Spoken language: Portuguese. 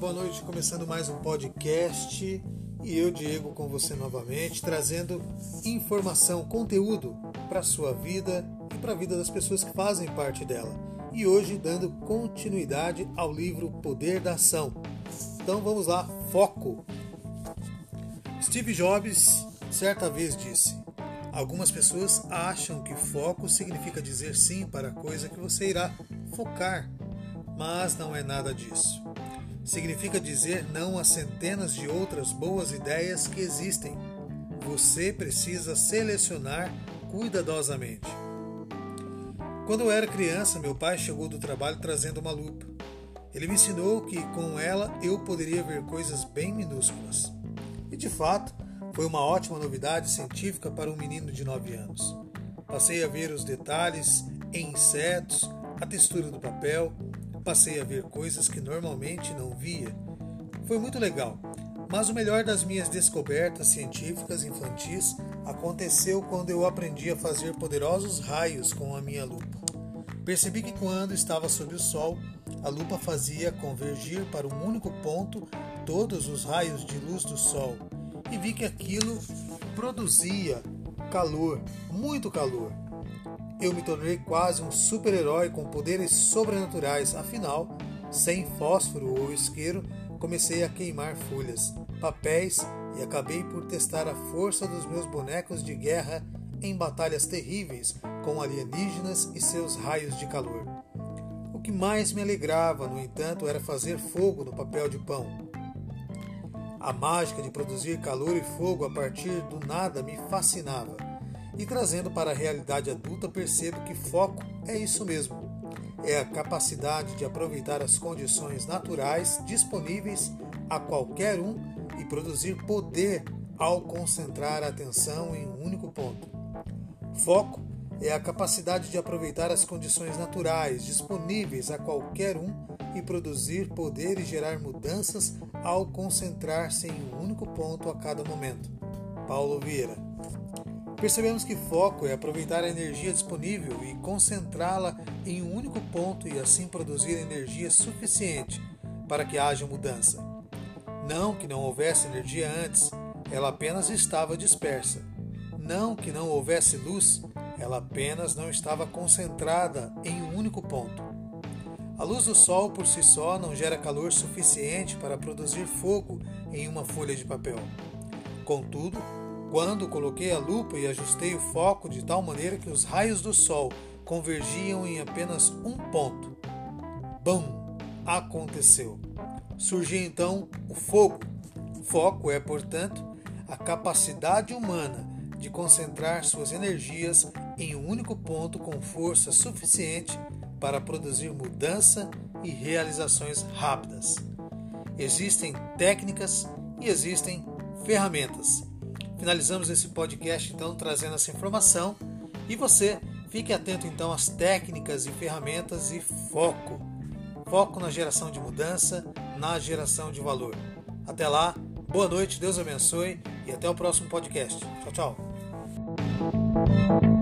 boa noite. Começando mais um podcast e eu, Diego, com você novamente, trazendo informação, conteúdo para a sua vida e para a vida das pessoas que fazem parte dela. E hoje dando continuidade ao livro Poder da Ação. Então vamos lá, foco. Steve Jobs certa vez disse: Algumas pessoas acham que foco significa dizer sim para a coisa que você irá focar, mas não é nada disso significa dizer não a centenas de outras boas ideias que existem. Você precisa selecionar cuidadosamente. Quando eu era criança, meu pai chegou do trabalho trazendo uma lupa. Ele me ensinou que com ela eu poderia ver coisas bem minúsculas. E de fato, foi uma ótima novidade científica para um menino de 9 anos. Passei a ver os detalhes em insetos, a textura do papel, Passei a ver coisas que normalmente não via. Foi muito legal, mas o melhor das minhas descobertas científicas infantis aconteceu quando eu aprendi a fazer poderosos raios com a minha lupa. Percebi que quando estava sob o sol, a lupa fazia convergir para um único ponto todos os raios de luz do sol e vi que aquilo produzia calor, muito calor eu me tornei quase um super-herói com poderes sobrenaturais. Afinal, sem fósforo ou isqueiro, comecei a queimar folhas, papéis e acabei por testar a força dos meus bonecos de guerra em batalhas terríveis com alienígenas e seus raios de calor. O que mais me alegrava, no entanto, era fazer fogo no papel de pão. A mágica de produzir calor e fogo a partir do nada me fascinava e trazendo para a realidade adulta, percebo que foco é isso mesmo. É a capacidade de aproveitar as condições naturais disponíveis a qualquer um e produzir poder ao concentrar a atenção em um único ponto. Foco é a capacidade de aproveitar as condições naturais disponíveis a qualquer um e produzir poder e gerar mudanças ao concentrar-se em um único ponto a cada momento. Paulo Vieira Percebemos que foco é aproveitar a energia disponível e concentrá-la em um único ponto e assim produzir energia suficiente para que haja mudança. Não que não houvesse energia antes, ela apenas estava dispersa. Não que não houvesse luz, ela apenas não estava concentrada em um único ponto. A luz do sol por si só não gera calor suficiente para produzir fogo em uma folha de papel. Contudo, quando coloquei a lupa e ajustei o foco de tal maneira que os raios do sol convergiam em apenas um ponto. Bum! Aconteceu. Surgiu então o fogo. Foco é, portanto, a capacidade humana de concentrar suas energias em um único ponto com força suficiente para produzir mudança e realizações rápidas. Existem técnicas e existem ferramentas. Finalizamos esse podcast então trazendo essa informação e você fique atento então às técnicas e ferramentas e foco. Foco na geração de mudança, na geração de valor. Até lá, boa noite, Deus abençoe e até o próximo podcast. Tchau, tchau.